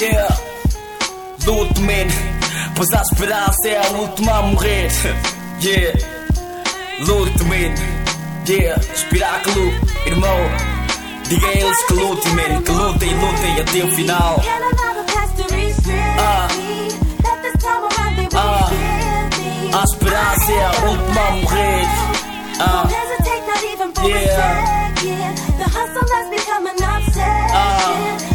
Yeah, luto, man. Pois a esperança é a última a morrer. Yeah, luto, man. Yeah, espiráculo, irmão. Diga a eles que lutem, man. Que lutem, lutem até o final. Ah, ah, a esperança é a última a morrer. Ah, yeah. The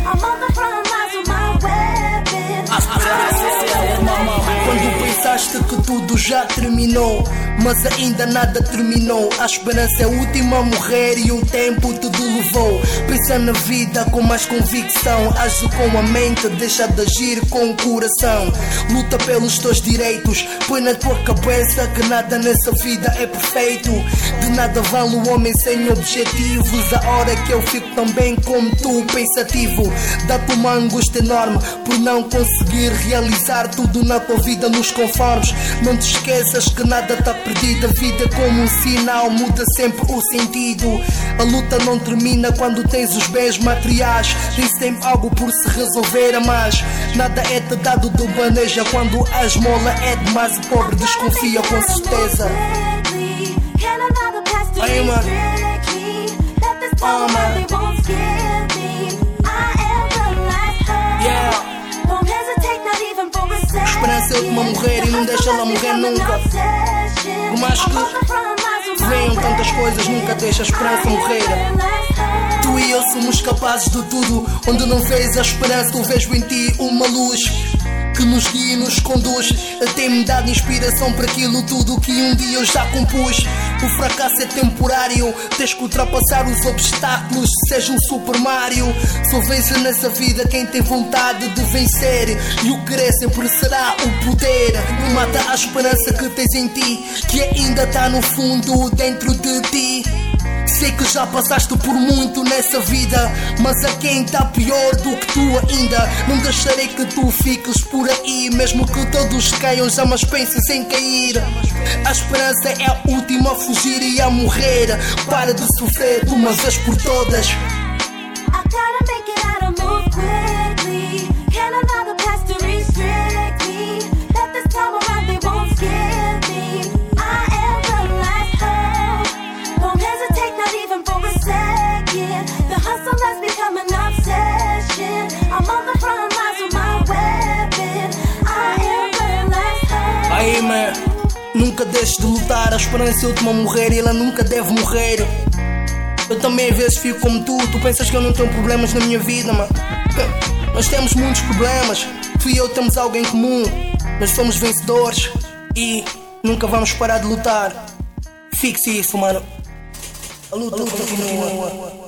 tudo já terminou, mas ainda nada terminou. A esperança é a última a morrer e o tempo tudo levou. Na vida com mais convicção. Age com a mente, deixa de agir com o coração. Luta pelos teus direitos, põe na tua cabeça que nada nessa vida é perfeito. De nada vale o homem sem objetivos. A hora que eu fico também como tu, pensativo. Dá-te uma angústia enorme por não conseguir realizar tudo na tua vida nos conformes. Não te esqueças que nada está perdido. A vida é como um sinal, muda sempre o sentido. A luta não termina quando tens os bens materiais. Tem sempre algo por se resolver, mas nada é te dado de baneja. Quando a esmola é demais, o pobre desconfia com certeza. Aí, mano. Oh. Yeah. Esperança é a última a morrer e não deixa ela morrer nunca. Por mais que venham tantas coisas, nunca deixa a esperança morrer. Tu e eu somos capazes de tudo. Onde não vês a esperança, eu vejo em ti uma luz que nos guia e nos conduz. Tem-me dado inspiração para aquilo tudo que um dia eu já compus. O fracasso é temporário, tens que ultrapassar os obstáculos, seja um Super Mario. Só vejo nessa vida quem tem vontade de vencer. E o querer sempre será o poder. Não mata a esperança que tens em ti, que ainda está no fundo dentro de ti. Sei que já passaste por muito nessa vida, mas a quem está pior do que tu ainda. Não deixarei que tu fiques por aí, mesmo que todos caiam, jamais penses em cair. A esperança é a última a fugir e a morrer. Para de sofrer de uma vez por todas. Aí, man, nunca deixes de lutar. A esperança é última a morrer e ela nunca deve morrer. Eu também às vezes fico como tu. Tu pensas que eu não tenho problemas na minha vida, mano. Nós temos muitos problemas. Tu e eu temos algo em comum. Nós somos vencedores e nunca vamos parar de lutar. Fixe isso, mano. A luta, a luta continua. continua.